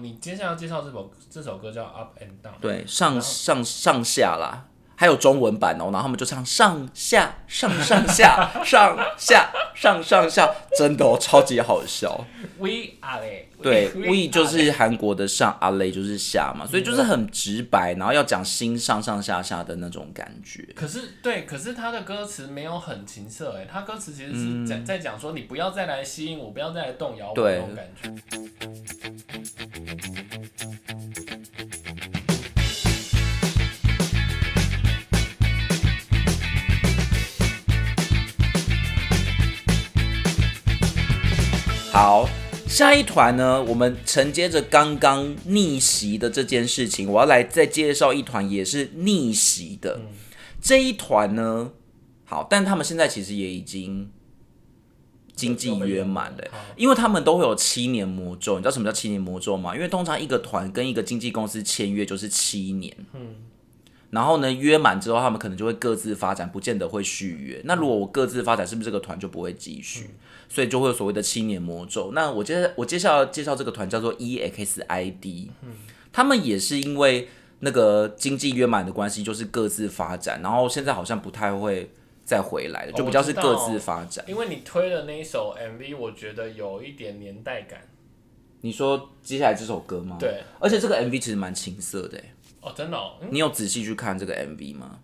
嗯，你接下来要介绍这首这首歌叫 Up and Down，对，上上上下啦，还有中文版哦，然后他们就唱上下上上下 上下上上下，真的哦，超级好笑。We are 嘞，对 We，we 就是韩国的上，阿雷就是下嘛，所以就是很直白，然后要讲心上上下下的那种感觉。可是对，可是他的歌词没有很情色哎，他歌词其实嗯是在、在讲说你不要再来吸引我，不要再来动摇我对那种感觉。好，下一团呢，我们承接着刚刚逆袭的这件事情，我要来再介绍一团也是逆袭的。这一团呢，好，但他们现在其实也已经经济圆满了，因为他们都会有七年魔咒。你知道什么叫七年魔咒吗？因为通常一个团跟一个经纪公司签约就是七年，然后呢，约满之后，他们可能就会各自发展，不见得会续约。那如果我各自发展，是不是这个团就不会继续？所以就会有所谓的七年魔咒。那我接我接下来介绍这个团叫做 EXID，他们也是因为那个经济约满的关系，就是各自发展，然后现在好像不太会再回来了，就比较是各自发展。因为你推的那一首 MV，我觉得有一点年代感。你说接下来这首歌吗？，对，而且这个 MV 其实蛮青涩的欸，哦，真的、哦，嗯。你有仔细去看这个 MV 吗？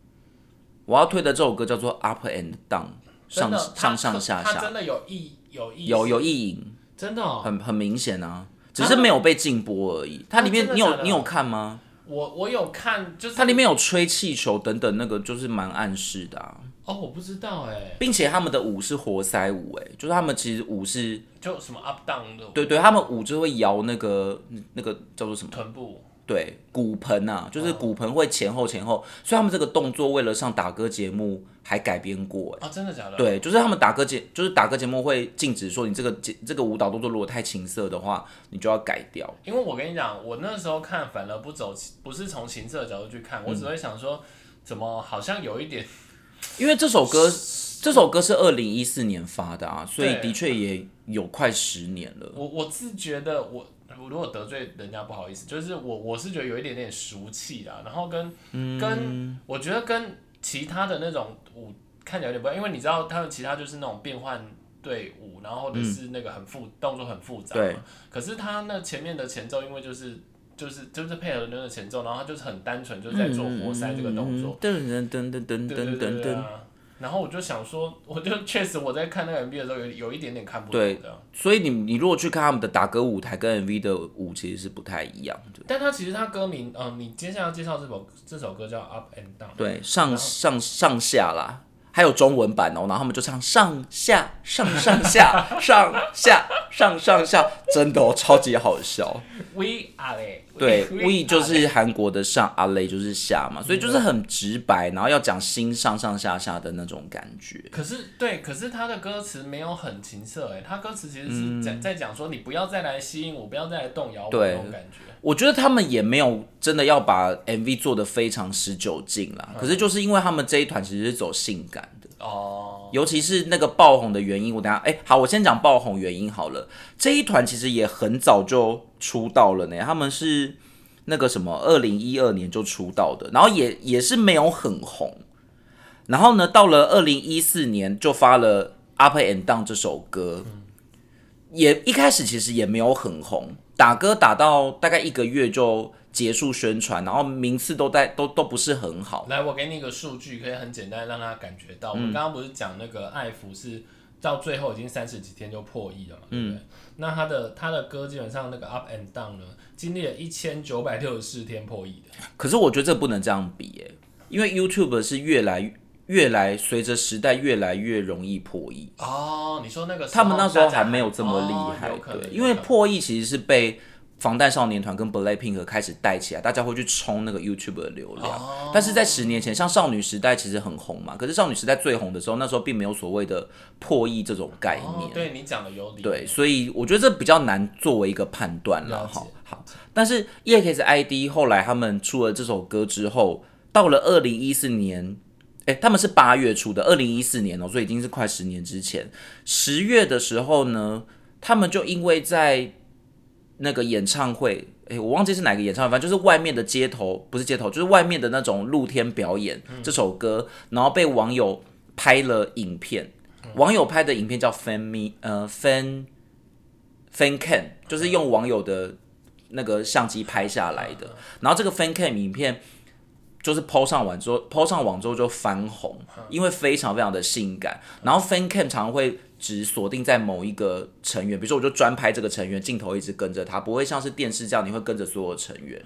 我要推的这首歌叫做 Up and Down，上上上下下。真，的有意有意有有意淫，真的、哦，很很明显啊，只是没有被禁播而已。它里面你有你有看吗？我我有看，就是它里面有吹气球等等，那个就是蛮暗示的啊，哦，我不知道哎，并且他们的舞是活塞舞，哎，就是他们其实舞是，就什么 up down 的对对，他们舞就会摇那个那个叫做什么？臀部，对，骨盆啊，就是骨盆会前后前后，所以他们这个动作为了上打歌节目还改编过，哎。啊，真的假的？，对，就是他们打歌节，就是打歌节目会禁止说你这个节这个舞蹈动作如果太情色的话，你就要改掉。因为我跟你讲，我那时候看反而不走，不是从情色的角度去看，我只会想说，怎么好像有一点，因为这首歌，这首歌是二零一四年发的啊，所以的确也有快十年了。我我自觉得我。我如果得罪人家不好意思，就是我我是觉得有一点点俗气啦，然后跟、嗯跟我觉得跟其他的那种舞看起来有点不一样，因为你知道他们其他就是那种变换队伍，然后或者是那个很复、动作很复杂对可是他那前面的前奏，因为就是就是就是配合那个前奏，然后他就是很单纯就在做活塞这个动作，噔噔噔噔噔噔噔噔。然后我就想说，我就确实我在看那个 MV 的时候有有一点点看不对懂的，所以你你如果去看他们的打歌舞台跟 MV 的舞其实是不太一样的。但他其实他歌名，嗯、你接下来要介绍这首这首歌叫 Up and Down，对，上上上下啦，还有中文版哦，然后他们就唱上下上上下 上下上上下，真的哦，超级好笑。We are 嘞，对 We，we 就是韩国的上，阿雷就是下嘛，所以就是很直白，然后要讲心上上下下的那种感觉。可是对，可是他的歌词没有很情色哎，他歌词其实是在、在讲说你不要再来吸引我，不要再来动摇我那种感觉。我觉得他们也没有真的要把 MV 做的非常十九禁啦，可是就是因为他们这一团其实是走性感的。哦，尤其是那个爆红的原因，我等下哎、好，我先讲爆红原因好了。这一团其实也很早就出道了呢，他们是那个什么，二零一二年就出道的，然后也也是没有很红。然后呢，到了二零一四年就发了《Up and Down》这首歌，也一开始其实也没有很红，打歌打到大概一个月就结束宣传，然后名次都在都都不是很好。来，我给你一个数据，可以很简单让他感觉到。我们刚刚不是讲那个爱福是到最后已经三十几天就破亿了嘛，对不对？那他的他的歌基本上那个 Up and Down 呢，经历了一千九百六十四天破亿的。可是我觉得这不能这样比耶，因为 YouTube 是越来越来随着时代越来越容易破译，哦，你说那个他们那时候还没有这么厉害，对，因为破译其实是被防弹少年团跟 Blackpink 开始带起来，大家会去冲那个 YouTube 的流量。哦但是在十年前，像少女时代其实很红嘛，可是少女时代最红的时候，那时候并没有所谓的破译这种概念。哦，对你讲的有理。对，所以我觉得这比较难作为一个判断了哈。好，但是 EXID 后来他们出了这首歌之后，到了二零一四年，哎、他们是八月初的，二零一四年哦，所以已经是快十年之前。十月的时候呢，他们就因为在那个演唱会，诶，我忘记是哪个演唱会，反正就是外面的街头，不是街头，就是外面的那种露天表演这首歌，然后被网友拍了影片，网友拍的影片叫 fan me，呃，fan fan cam，就是用网友的那个相机拍下来的，然后这个 fan cam 影片。就是 PO 上网之后，PO 上网之后就翻红，因为非常非常的性感。然后 fan cam 常会只锁定在某一个成员，比如说我就专拍这个成员，镜头一直跟着他，不会像是电视这样，你会跟着所有成员。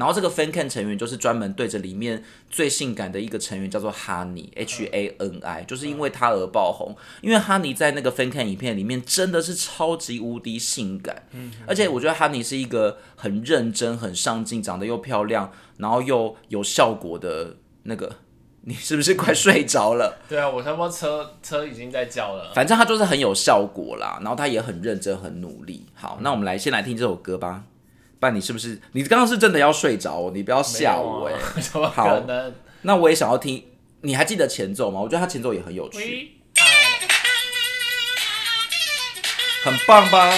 然后这个 fan can 成员就是专门对着里面最性感的一个成员，叫做 Honey H A N I，就是因为他而爆红。因为 Honey 在那个 fan can 影片里面真的是超级无敌性感，而且我觉得 Honey 是一个很认真、很上进、长得又漂亮，然后又有效果的那个。你是不是快睡着了？对啊，我差不多车车已经在叫了。反正他就是很有效果啦，然后他也很认真、很努力。好，那我们来先来听这首歌吧。不然你是不是你刚刚是真的要睡着哦？你不要吓我哎！怎么可能？那我也想要听。你还记得前奏吗？我觉得他前奏也很有趣，很棒吧？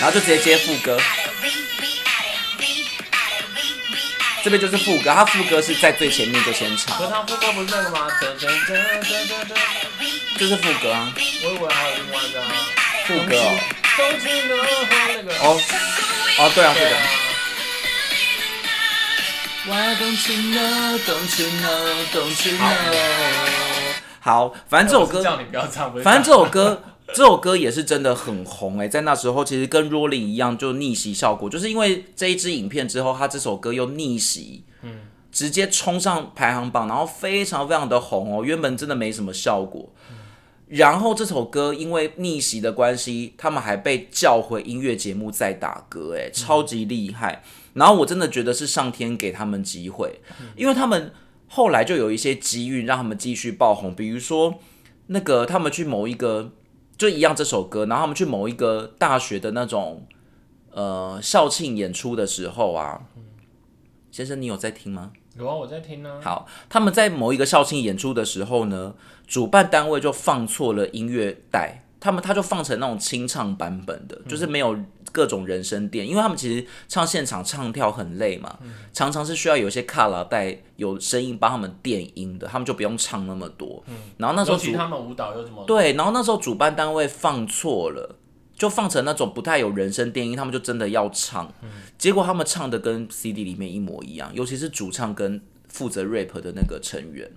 然后就直接接副歌，这边就是副歌，他副歌是在最前面就先唱。可他副歌不是那个吗？这是副歌啊。我以为还有另外一个啊。副歌哦，哦哦对啊，对的。好，反正这首歌，反正这首歌，这首歌也是真的很红哎，在那时候其实跟 Rolling 一样，就逆袭效果，就是因为这一支影片之后，他这首歌又逆袭，嗯，直接冲上排行榜，然后非常非常的红哦，原本真的没什么效果。然后这首歌因为逆袭的关系，他们还被叫回音乐节目再打歌，哎，超级厉害。然后我真的觉得是上天给他们机会，因为他们后来就有一些机遇让他们继续爆红，比如说那个他们去某一个就一样这首歌，然后他们去某一个大学的那种呃校庆演出的时候啊，先生你有在听吗？有啊，我在听呢。好，他们在某一个校庆演出的时候呢，主办单位就放错了音乐带，他们他就放成那种清唱版本的，就是没有各种人声垫，因为他们其实唱现场唱跳很累嘛，常常是需要有一些卡拉带有声音帮他们垫音的，他们就不用唱那么多。然后那时候他们舞蹈又怎么对？然后那时候主办单位放错了。就放成那种不太有人声电音，他们就真的要唱，结果他们唱的跟 CD 里面一模一样，尤其是主唱跟负责 rap 的那个成员，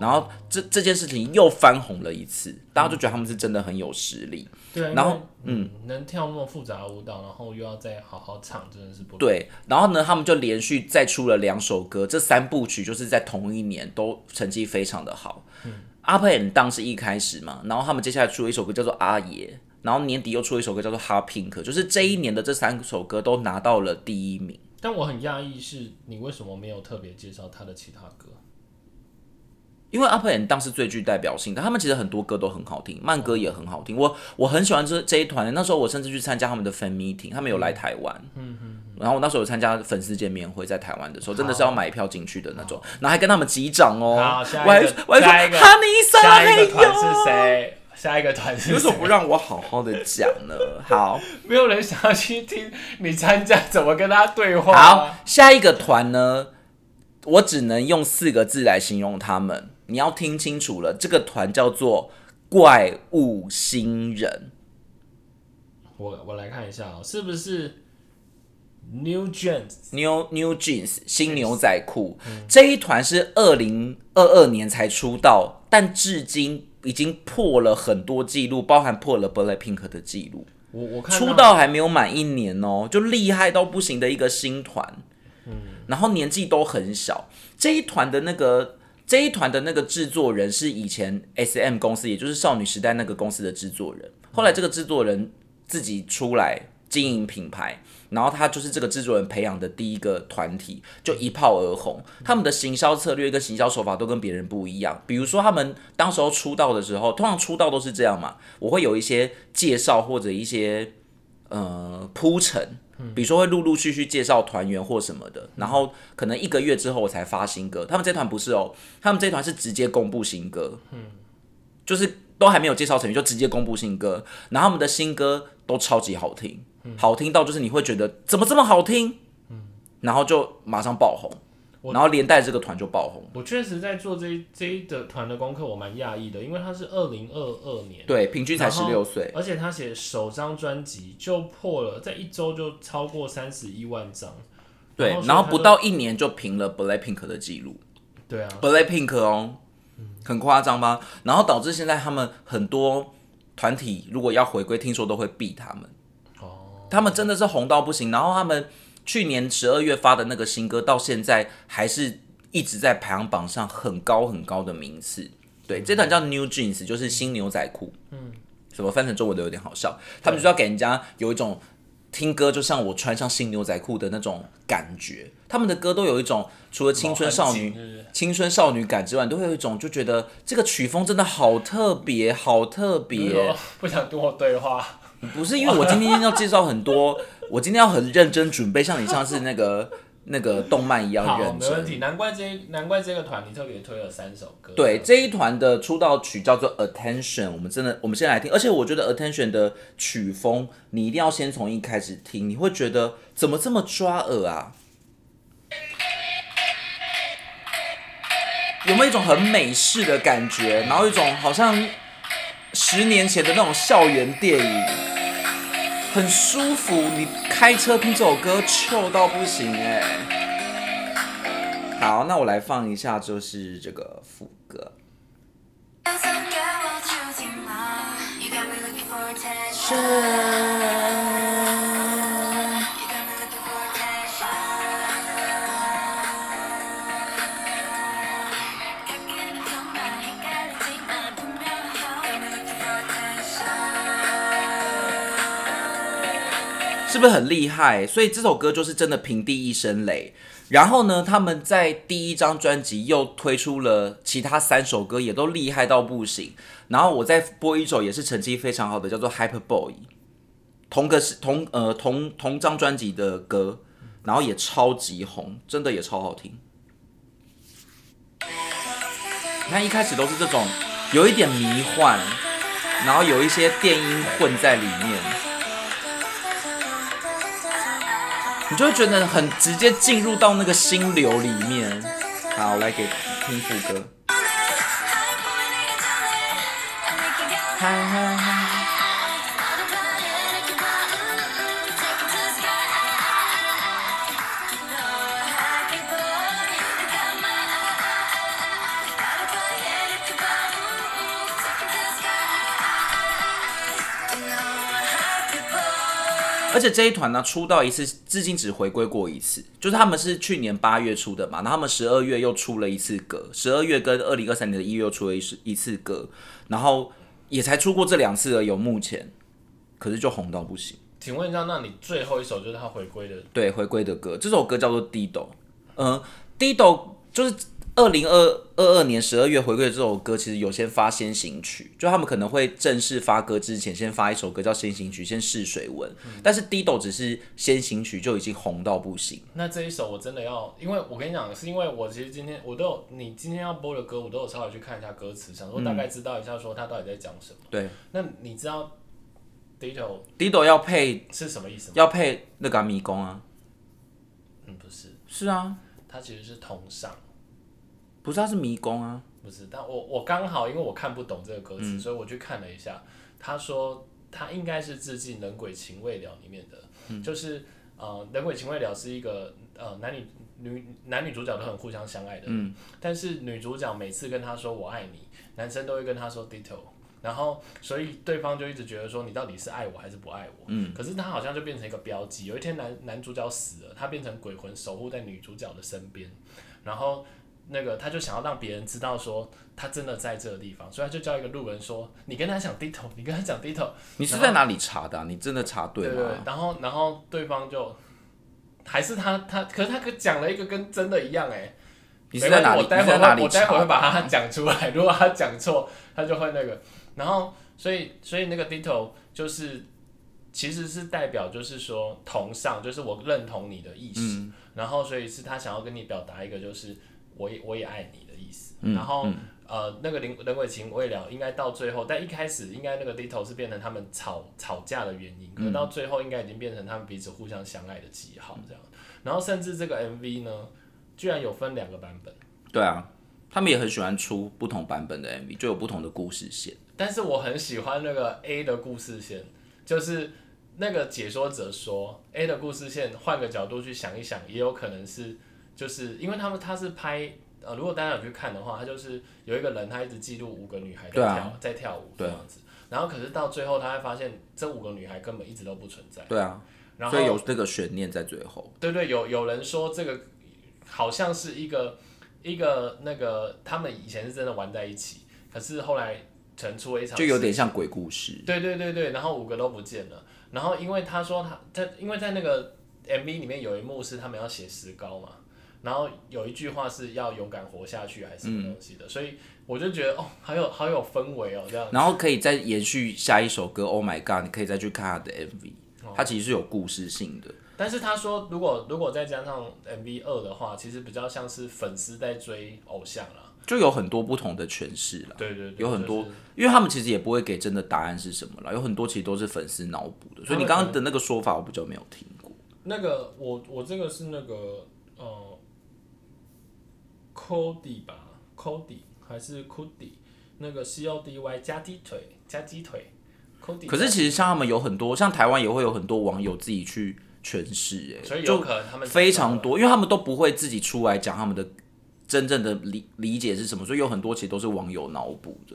然后这这件事情又翻红了一次，大家就觉得他们是真的很有实力。对，然后嗯，能跳那么复杂的舞蹈，然后又要再好好唱，真的是不对。然后呢，他们就连续再出了两首歌，这三部曲就是在同一年都成绩非常的好。嗯，Up and Down 是一开始嘛，然后他们接下来出了一首歌叫做阿爷。然后年底又出了一首歌叫做《Hot Pink》，就是这一年的这三首歌都拿到了第一名。但我很讶异，是你为什么没有特别介绍他的其他歌？因为 Up and Down 是最具代表性的，他们其实很多歌都很好听，慢歌也很好听。我我很喜欢这这一团，那时候我甚至去参加他们的 fan meeting，他们有来台湾。嗯嗯。然后我那时候有参加粉丝见面会，在台湾的时候，真的是要买票进去的那种，然后还跟他们击掌哦。好，下一个，下一个，下一个团是谁？下一个团是为什么不让我好好的讲呢？好，没有人想要去听你参加怎么跟他对话。好，下一个团呢，我只能用四个字来形容他们，你要听清楚了，这个团叫做怪物新人。我我来看一下啊，是不是 New Jeans？New New Jeans 新牛仔裤这一团是二零二二年才出道，但至今。已经破了很多记录，包含破了 BLACKPINK 的记录。我我看出道还没有满一年哦，就厉害到不行的一个新团。嗯，然后年纪都很小。这一团的那个这一团的那个制作人是以前 SM 公司，也就是少女时代那个公司的制作人。后来这个制作人自己出来经营品牌。然后他就是这个制作人培养的第一个团体，就一炮而红。他们的行销策略跟行销手法都跟别人不一样。比如说，他们当时候出道的时候，通常出道都是这样嘛，我会有一些介绍或者一些呃铺陈，比如说会陆陆续续介绍团员或什么的，然后可能一个月之后我才发新歌。他们这团不是哦，他们这团是直接公布新歌，嗯，就是。都还没有介绍成员就直接公布新歌，然后他们的新歌都超级好听，好听到就是你会觉得怎么这么好听，然后就马上爆红，然后连带这个团就爆红。我确实在做这一这一的团的功课，我蛮讶异的，因为他是二零二二年，对，平均才十六岁，而且他写首张专辑就破了，在一周就超过三十一万张，对，然后不到一年就平了 Blackpink 的记录，对啊，Blackpink 哦，很夸张吧？然后导致现在他们很多团体如果要回归，听说都会避他们，哦，他们真的是红到不行，然后他们去年十二月发的那个新歌，到现在还是一直在排行榜上很高很高的名次。对，这段叫 New Jeans，就是新牛仔裤。嗯，什么翻成中文都有点好笑。他们就要给人家有一种听歌就像我穿上新牛仔裤的那种感觉。他们的歌都有一种除了青春少女、青春少女感之外，都会有一种就觉得这个曲风真的好特别，好特别。不想跟我对话。不是因为我今天要介绍很多，我今天要很认真准备，像你上次那个那个动漫一样认真。没问题，难怪这难怪这个团你特别推了三首歌。对，这一团的出道曲叫做 Attention，我们真的我们先来听，而且我觉得 Attention 的曲风你一定要先从一开始听，你会觉得怎么这么抓耳啊？有没有一种很美式的感觉？然后一种好像十年前的那种校园电影，很舒服。你开车听这首歌，chill 到不行哎。好，那我来放一下，就是这个副歌。是是不是很厉害？所以这首歌就是真的平地一声雷。然后呢，他们在第一张专辑又推出了其他三首歌，也都厉害到不行。然后我再播一首也是成绩非常好的，叫做《Hyper Boy》，同个是同呃同同张专辑的歌，然后也超级红，真的也超好听。你看一开始都是这种有一点迷幻，然后有一些电音混在里面。你就会觉得很直接进入到那个心流里面。好，来给听副歌。而且这一团呢，出道一次，至今只回归过一次，就是他们是去年八月出的嘛，然后他们十二月又出了一次歌，十二月跟二零二三年的一月又出了一次一次歌，然后也才出过这两次而有目前，可是就红到不行。请问一下，那你最后一首就是他回归的？对，回归的歌，这首歌叫做《Dido》，嗯，《Dido》就是。二零二二二年十二月回归的这首歌，其实有先发先行曲，就他们可能会正式发歌之前，先发一首歌叫先行曲，先试水温。但是 Dido 只是先行曲就已经红到不行。那这一首我真的要，因为我跟你讲，是因为我其实今天我都有，你今天要播的歌，我都有稍微去看一下歌词，想说大概知道一下说他到底在讲什么。对。那你知道 Dido Dido 要配是什么意思吗？要配那个迷宫啊？嗯，不是。是啊。它其实是同上。不是，他是迷宫啊！不是，但我我刚好因为我看不懂这个歌词，所以我去看了一下。他说他应该是致敬《人鬼情未了》里面的，就是呃，《人鬼情未了》是一个呃男女女男女主角都很互相相爱的，嗯，但是女主角每次跟他说我爱你，男生都会跟他说 ditto，然后所以对方就一直觉得说你到底是爱我还是不爱我，嗯，可是他好像就变成一个标记。有一天男男主角死了，他变成鬼魂守护在女主角的身边，然后。那个他就想要让别人知道说他真的在这个地方，所以他就叫一个路人说：“你跟他讲低头，你跟他讲低头。”你是在哪里查的？你真的查对吗？对对。然后然后对方就还是他他，可是他可讲了一个跟真的一样哎。你是在哪里？我待会会我待会会把他讲出来。如果他讲错，他就会那个。然后所以所以那个低头就是其实是代表就是说同上，就是我认同你的意思。然后所以是他想要跟你表达一个就是。我也我也爱你的意意思。然后呃，那个人人鬼情未了，应该到最后，但一开始应该那个 Ditto 是变成他们吵吵架的原因，可到最后应该已经变成他们彼此互相相爱的记号这样。然后甚至这个 MV 呢，居然有分两个版本。对啊，他们也很喜欢出不同版本的 MV，就有不同的故事线。但是我很喜欢那个 A 的故事线，就是那个解说者说 A 的故事线，换个角度去想一想，也有可能是，就是因为他们他是拍。呃，如果大家有去看的话，他就是有一个人，他一直记录五个女孩在跳，在跳舞这样子。然后可是到最后，他会发现这五个女孩根本一直都不存在。对啊，所以有这个悬念在最后。对对，有有人说这个好像是一个一个那个他们以前是真的玩在一起，可是后来成出了一场，就有点像鬼故事。对对对对，然后五个都不见了。然后因为他说他他因为在那个 MV 里面有一幕是他们要写石膏嘛。然后有一句话是要勇敢活下去还是什么东西的，所以我就觉得哦，好有好有氛围哦，这样。然后可以再延续下一首歌，Oh My God，你可以再去看他的 MV，他其实是有故事性的。但是他说，如果如果再加上 MV 二的话，其实比较像是粉丝在追偶像了，就有很多不同的诠释了。对对，有很多，因为他们其实也不会给真的答案是什么了，有很多其实都是粉丝脑补的。所以你刚刚的那个说法，我比较没有听过。那个我我这个是那个呃。Cody 吧，Cody 还是 Cody，那个 C O D Y 加鸡腿加鸡腿，Cody。可是其实像他们有很多，像台湾也会有很多网友自己去诠释，哎，所以有可能他们非常多，因为他们都不会自己出来讲他们的真正的理理解是什么，所以有很多其实都是网友脑补的，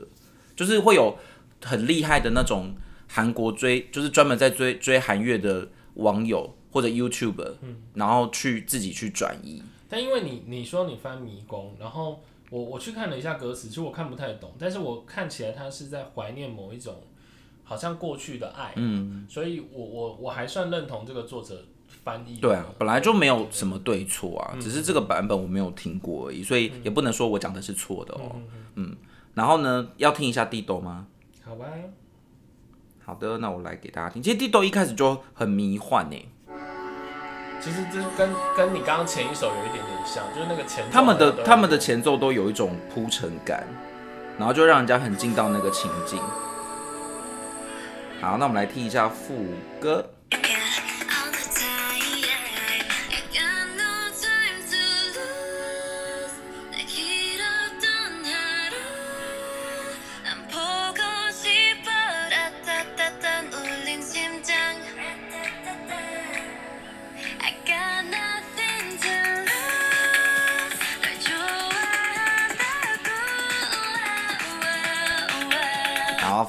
就是会有很厉害的那种韩国追，就是专门在追追韩乐的网友或者 YouTube，嗯，然后去自己去转移。但因为你你说你翻迷宫，然后我我去看了一下歌词，其实我看不太懂，但是我看起来他是在怀念某一种好像过去的爱，嗯，所以我我我还算认同这个作者翻译。对啊，本来就没有什么对错啊，只是这个版本我没有听过而已，所以也不能说我讲的是错的哦，嗯，然后呢，要听一下地豆吗？好吧，好的，那我来给大家听。其实地豆一开始就很迷幻呢。其实这跟跟你刚刚前一首有一点点像，就是那个前他们的他们的前奏都有一种铺陈感，然后就让人家很进到那个情境。好，那我们来听一下副歌。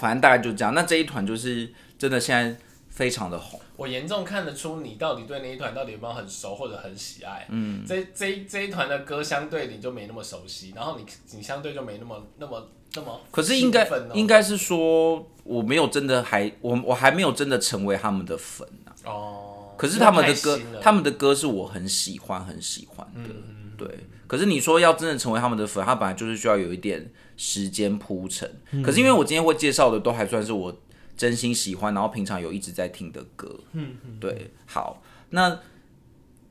反正大概就这样。那这一团就是真的，现在非常的红。我严重看得出你到底对那一团到底有没有很熟或者很喜爱。嗯，这这这一团的歌相对你就没那么熟悉，然后你你相对就没那么那么那么。可是应该应该是说我没有真的还我我还没有真的成为他们的粉啊。哦。可是他们的歌，他们的歌是我很喜欢很喜欢的。对。可是你说要真的成为他们的粉，他本来就是需要有一点。时间铺陈，可是因为我今天会介绍的都还算是我真心喜欢，然后平常有一直在听的歌。嗯对，好，那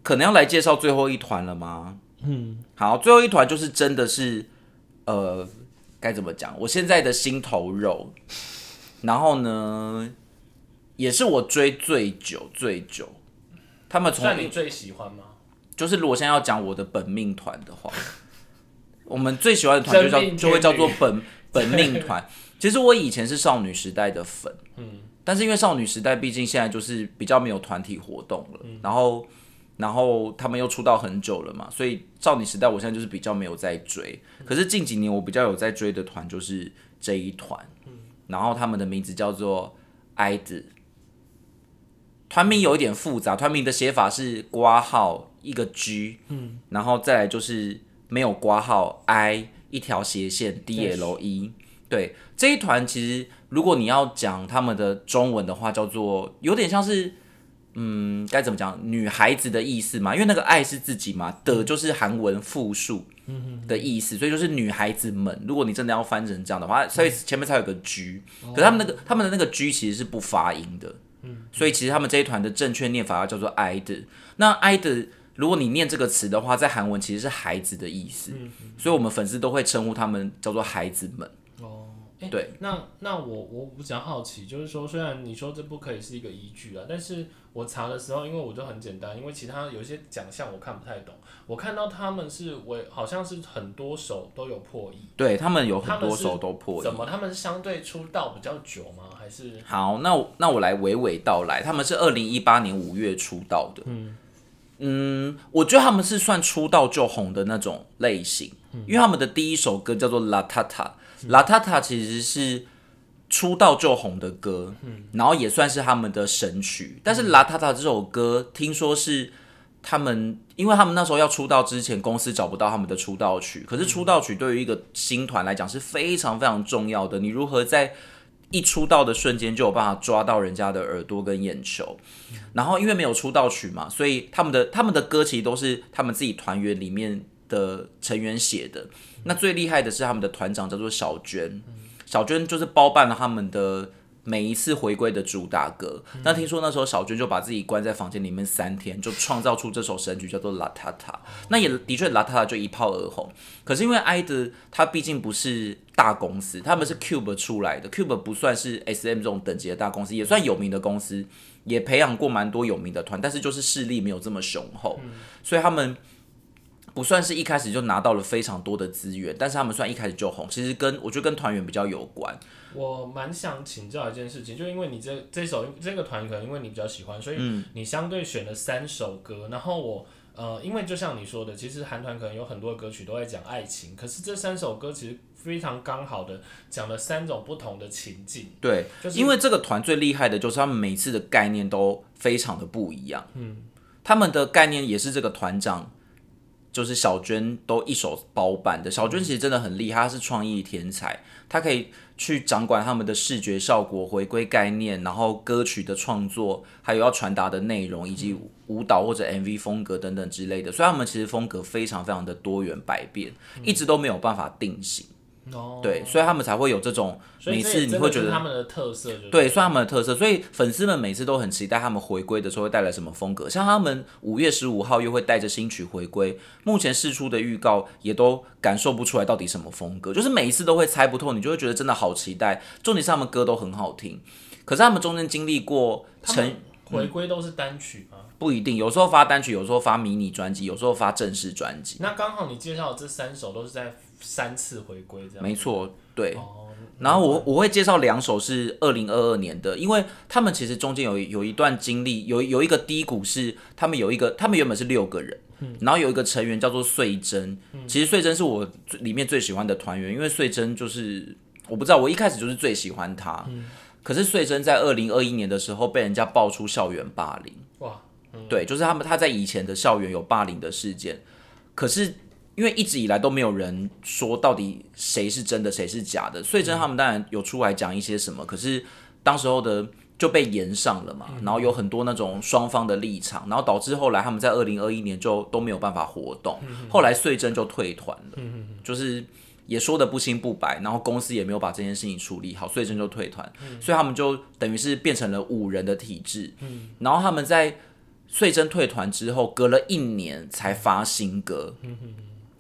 可能要来介绍最后一团了吗？嗯，好，最后一团就是真的是，呃，该怎么讲？我现在的心头肉，然后呢，也是我追最久最久。他们从你最喜欢吗？就是如果现在要讲我的本命团的话。我们最喜欢的团就叫就会叫做本 本命团。其实我以前是少女时代的粉，嗯，但是因为少女时代毕竟现在就是比较没有团体活动了，然后然后他们又出道很久了嘛，所以少女时代我现在就是比较没有在追。可是近几年我比较有在追的团就是这一团，嗯然后他们的名字叫做 ID，团名有一点复杂，团名的写法是挂号一个 G，嗯，然后再来就是。没有挂号，I 一条斜线 D L E，对这一团其实如果你要讲他们的中文的话，叫做有点像是，嗯，该怎么讲？女孩子的意思嘛，因为那个爱是自己嘛，的就是韩文复数的意思，所以就是女孩子们。如果你真的要翻成这样的话，所以前面才有个 G，可他们那个他们的那个 G 其实是不发音的，所以其实他们这一团的正确念法要叫做 I 的。那 I 的。如果你念这个词的话，在韩文其实是孩子的意思，所以我们粉丝都会称呼他们叫做孩子们。哦，诶对，那那我我比较好奇，就是说，虽然你说这不可以是一个依据啊，但是我查的时候，因为我就很简单，因为其他有一些奖项我看不太懂，我看到他们是为好像是很多首都有破亿，对他们有很多首都破亿。怎么他们是相对出道比较久吗？还是好，那我那我来娓娓道来，他们是二零一八年五月出道的。嗯嗯我觉得他们是算出道就红的那种类型，因为他们的第一首歌叫做《La Tata》，《La Tata》其实是出道就红的歌，然后也算是他们的神曲。但是《La Tata》这首歌，听说是他们，因为他们那时候要出道之前，公司找不到他们的出道曲。可是出道曲对于一个新团来讲是非常非常重要的，你如何在一出道的瞬间就有办法抓到人家的耳朵跟眼球，然后因为没有出道曲嘛，所以他们的他们的歌其实都是他们自己团员里面的成员写的。那最厉害的是他们的团长叫做小娟，小娟就是包办了他们的每一次回归的主打歌。那听说那时候小娟就把自己关在房间里面三天，就创造出这首神曲叫做《La Tata》。那也的确，《La Tata》就一炮而红。可是因为 IDE 它毕竟不是大公司，他们是 Cube 出来的，Cube 不算是 SM 这种等级的大公司，也算有名的公司，也培养过蛮多有名的团，但是就是势力没有这么雄厚，所以他们。不算是一开始就拿到了非常多的资源，但是他们算一开始就红，其实跟我觉得跟团员比较有关。我蛮想请教一件事情，就因为你这这首这个团可能因为你比较喜欢，所以嗯你相对选了三首歌，然后我呃，因为就像你说的，其实韩团可能有很多歌曲都在讲爱情，可是这三首歌其实非常刚好的讲了三种不同的情境，对，就是因为这个团最厉害的就是他们每次的概念都非常的不一样。嗯，他们的概念也是这个团长，就是小娟都一手包办的。小娟其实真的很厉害，她是创意天才，她可以去掌管他们的视觉效果、回归概念，然后歌曲的创作，还有要传达的内容，以及舞蹈或者 MV 风格等等之类的。所以他们其实风格非常非常的多元百变，一直都没有办法定型。哦，对，所以他们才会有这种每次你会觉得他们的特色，就是对，算他们的特色，所以粉丝们每次都很期待他们回归的时候会带来什么风格。像他们五月十五号又会带着新曲回归，目前试出的预告也都感受不出来到底什么风格，就是每一次都会猜不透，你就会觉得真的好期待。重点是他们歌都很好听，可是他们中间经历过成回归都是单曲吗？不一定，有时候发单曲，有时候发迷你专辑，有时候发正式专辑。那刚好你介绍的这三首都是在三次回归这样，没错，对。哦，然后我我会介绍两首是二零二二年的，因为他们其实中间有有一段经历，有有一个低谷是他们有一个，他们原本是六个人，然后有一个成员叫做穗珍，其实穗珍是我最里面最喜欢的团员，因为穗珍就是我不知道我一开始就是最喜欢他，可是穗珍在二零二一年的时候被人家爆出校园霸凌，哇，对，就是他们他在以前的校园有霸凌的事件，可是因为一直以来都没有人说到底谁是真的谁是假的，穗珍他们当然有出来讲一些什么，可是当时候的就被延上了嘛，然后有很多那种双方的立场，然后导致后来他们在二零二一年就都没有办法活动，后来穗珍就退团了，就是。也说的不清不白，然后公司也没有把这件事情处理好，穗珍就退团，所以他们就等于是变成了五人的体制。然后他们在穗珍退团之后，隔了一年才发新歌，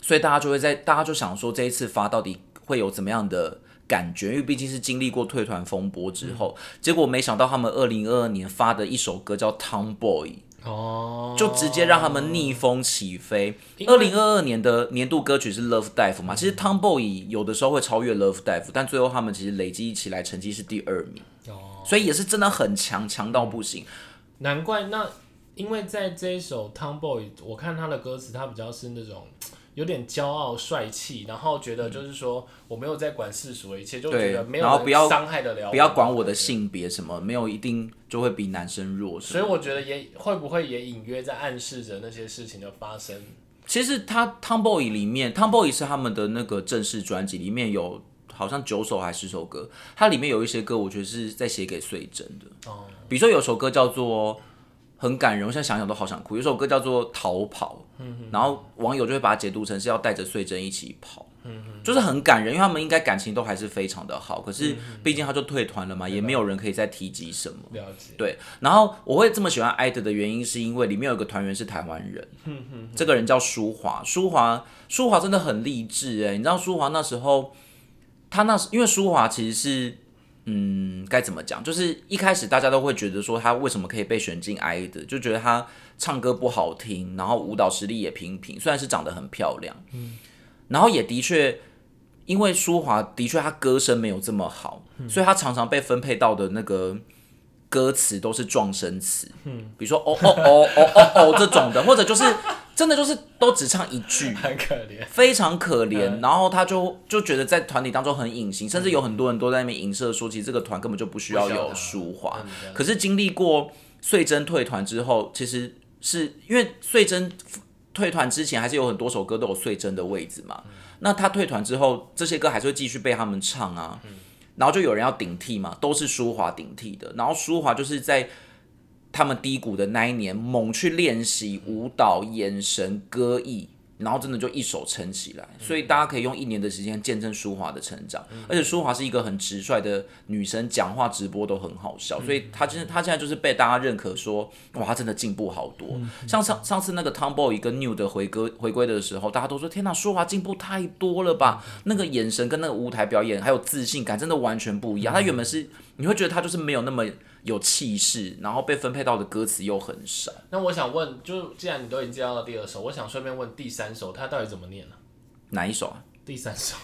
所以大家就会在大家就想说这一次发到底会有怎么样的感觉？因为毕竟是经历过退团风波之后，结果没想到他们二零二二年发的一首歌叫《Tomboy》。哦，就直接让他们逆风起飞。二零二二年的年度歌曲是《Love Dive》嘛，其实 Tomboy 有的时候会超越《Love Dive》，但最后他们其实累积起来成绩是第二名，哦，所以也是真的很强，强到不行。难怪那，因为在这一首《Tomboy》，我看他的歌词，他比较是那种有点骄傲帅气，然后觉得就是说我没有在管世俗的一切，就觉对得没有伤害得了，不要管我的。性别什么，没有一定就会比男生弱。所以我觉得也会不会也隐约在暗示着那些事情的发生。其实他 Tomboy 里面，Tomboy 是他们的那个正式专辑，里面有好像九首还是十首歌，它里面有一些歌，我觉得是在写给穗珍的。哦，比如说有首歌叫做很感人，我现在想想都好想哭。有首歌叫做《逃跑》，然后网友就会把它解读成是要带着穗珍一起跑，就是很感人，因为他们应该感情都还是非常的好。可是毕竟他就退团了嘛，也没有人可以再提及什么。了解。对，然后我会这么喜欢艾德的原因，是因为里面有一个团员是台湾人，这个人叫舒华，舒华，舒华真的很励志哎，你知道舒华那时候，他那时因为舒华其实是。嗯，该怎么讲？就是一开始大家都会觉得说他为什么可以被选进 I 的，就觉得他唱歌不好听，然后舞蹈实力也平平，虽然是长得很漂亮，嗯，然后也的确，因为舒华的确他歌声没有这么好，所以他常常被分配到的那个歌词都是撞声词，嗯，比如说哦哦哦哦哦哦这种的，或者就是。真的就是都只唱一句，很可怜，非常可怜。然后他就就觉得在团体当中很隐形，甚至有很多人都在那边影射说，其实这个团根本就不需要有舒华。可是经历过穗珍退团之后，其实是因为穗珍退团之前还是有很多首歌都有穗珍的位置嘛。那他退团之后，这些歌还是会继续被他们唱啊。然后就有人要顶替嘛，都是舒华顶替的。然后舒华就是在。他们低谷的那一年，猛去练习舞蹈、眼神、歌艺，然后真的就一手撑起来。所以大家可以用一年的时间见证舒华的成长。而且舒华是一个很直率的女生，讲话直播都很好笑。所以她真她现在就是被大家认可，说哇，她真的进步好多。像上上次那个 Tomboy 跟 New 的回归回归的时候，大家都说天哪，舒华进步太多了吧？那个眼神跟那个舞台表演还有自信感，真的完全不一样。她原本是你会觉得她就是没有那么。有气势，然后被分配到的歌词又很少。那我想问，就既然你都已经介绍到第二首，我想顺便问第三首，它到底怎么念呢？哪一首啊？第三首，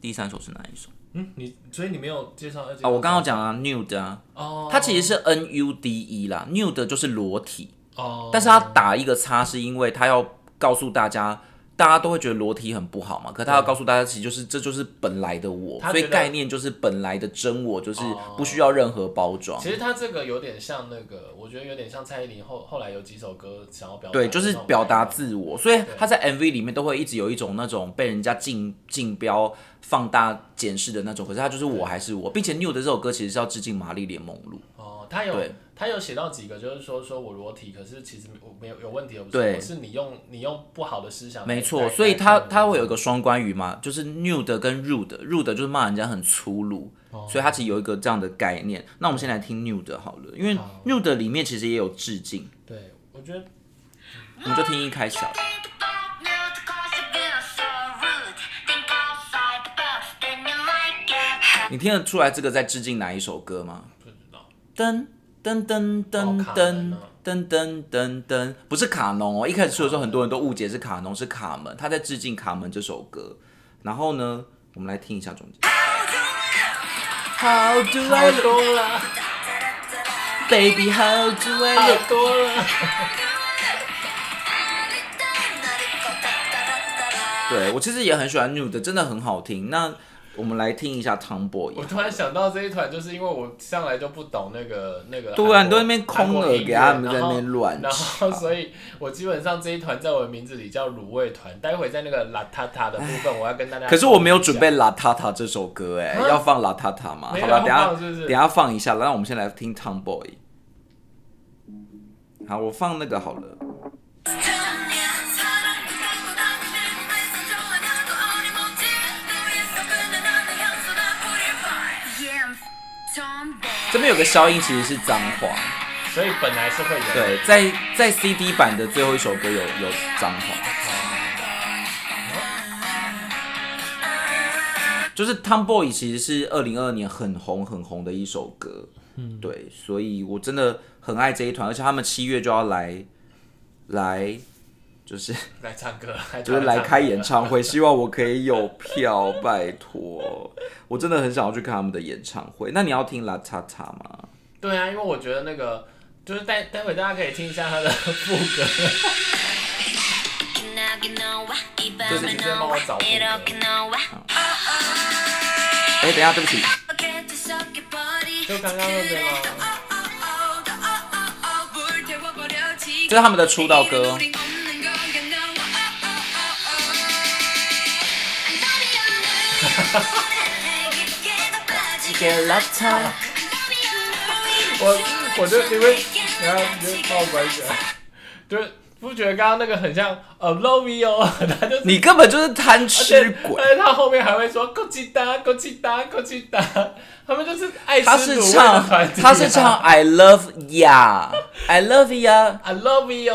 第三首是哪一首？嗯，你所以你没有介绍啊？我刚刚讲啊 nude 啊，哦，它其实是 n u d e 啦，nude 就是裸体哦，但是它打一个叉是因为它要告诉大家。大家都会觉得裸体很不好嘛，可他要告诉大家，其实就是这就是本来的我，所以概念就是本来的真我，就是不需要任何包装。其实他这个有点像那个，我觉得有点像蔡依林后后来有几首歌想要表达，对，就是表达自我，所以他在 MV 里面都会一直有一种那种被人家竞竞标、放大、检视的那种，可是他就是我还是我，并且 New 的这首歌其实是要致敬玛丽莲梦露。哦，他有。他有写到几个，就是说说我裸体，可是其实我没有有问题，不是，是你用你用不好的思想。没错，所以他他会有一个双关语嘛，就是 nude 跟 rude，rude 就是骂人家很粗鲁，所以他其实有一个这样的概念。那我们先来听 nude 好了，因为 nude 里面其实也有致敬。对，我觉得，我们就听一开始。你听得出来这个在致敬哪一首歌吗？不知道。噔。噔噔噔噔噔噔噔噔，不是卡农哦。一开始出的时候，很多人都误解是卡农，是卡门。他在致敬卡门这首歌。然后呢，我们来听一下中间。How do I look? Baby, how do I look? 对我其实也很喜欢 New 的，真的很好听。那我们来听一下 Tomboy。我突然想到这一团，就是因为我向来就不懂那个那个。对啊，你都那边空耳给他们在那边乱。然后，所以我基本上这一团在我的名字里叫卤味团。待会在那个邋遢遢的部分，我要跟大家。可是我没有准备邋遢遢这首歌，哎，要放邋遢遢吗？好了，等下等下放一下，那我们先来听 Tomboy。好，我放那个好了。这边有个消音，其实是脏话，所以本来是会有。对，在在 CD 版的最后一首歌有有脏话，就是 Tomboy 其实是二零二二年很红很红的一首歌，嗯，对，所以我真的很爱这一团，而且他们七月就要来来。就是 来唱歌，就是来开演唱会，希望我可以有票，拜托，我真的很想要去看他们的演唱会。那你要听拉叉叉吗？对啊，因为我觉得那个就是待待会大家可以听一下他的副歌。就是直接帮我找副歌。哎，等下，对不起。就刚刚那边吗？这是他们的出道歌。我我就因为，你看，你帮我关起来，就是不觉得刚刚那个很像呃 love you 哦，他就是你根本就是贪吃鬼。而且他后面还会说够鸡达够鸡达够鸡达，他们就是爱吃他是卤味的唱团体啊他是唱 I love ya，I love ya。I love you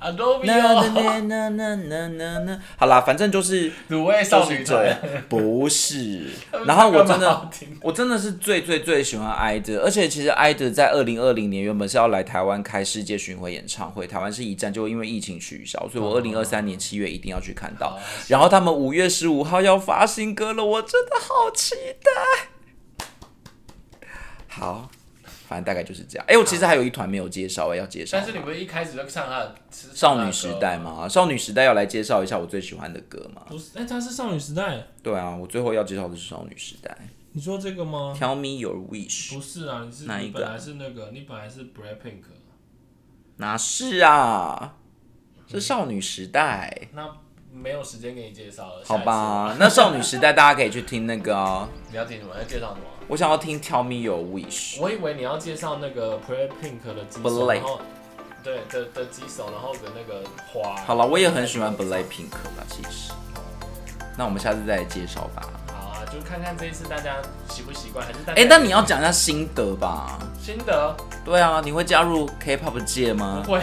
I love you 好啦，反正就是卤味就少女是这样团，，不是然后我真的我真的是最最最喜欢艾德，而且其实艾德在二零二零年原本是要来台湾开世界巡回演唱会，台湾是一站，就因为疫情取消，所以我二零二三年七月一定要去看到好。然后他们五月十五号要发新歌了，我真的好期待。好，反正大概就是这样。哎、我其实还有一团没有介绍，要介绍。但是你不是一开始就唱他的少女时代？吗？少女时代要来介绍一下我最喜欢的歌吗？不是，哎，他是少女时代。对啊，我最后要介绍的是少女时代。你说这个吗？Tell me your wish，不是啊，你是哪一个你本来是那个，你本来是 Blackpink，哪是啊？是少女时代，那没有时间给你介绍了。好吧？那少女时代大家可以去听那个哦、你要听什么？要介绍什么？我想要听 Tell me your wish。我以为你要介绍那个 Blackpink 的几首然后对的的几首，然后的那个花。好了，我也很喜欢 Blackpink 吧，其实。那我们下次再来介绍吧。好啊，就看看这一次大家习不习惯，还是大家哎、但你要讲一下心得吧。心得对啊，你会加入 K-pop 界吗？不会，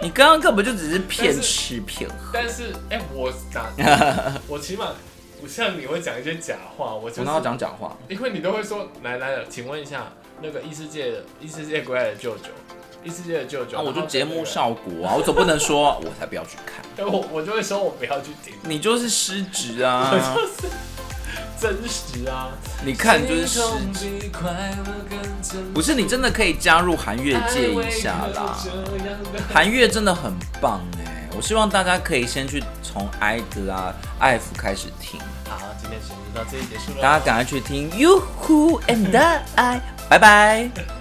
你刚刚根本就只是骗吃骗喝。但是哎、我哪 我起码不像你会讲一些假话，我就是我哪有讲假话？因为你都会说来来了，请问一下那个异世界的异世界归来的舅舅，异世界的舅舅，啊，我就节目那个效果啊，我总不能说我才不要去看。对 我我就会说我不要去听，你就是失职啊！我就是真实啊，你看就是不是你真的可以加入韩乐界一下啦。韩乐真的很棒哎，我希望大家可以先去从艾德啊、艾弗开始听，好，今天节目就到这里结束了，大家赶快去听 You Who and I，拜拜。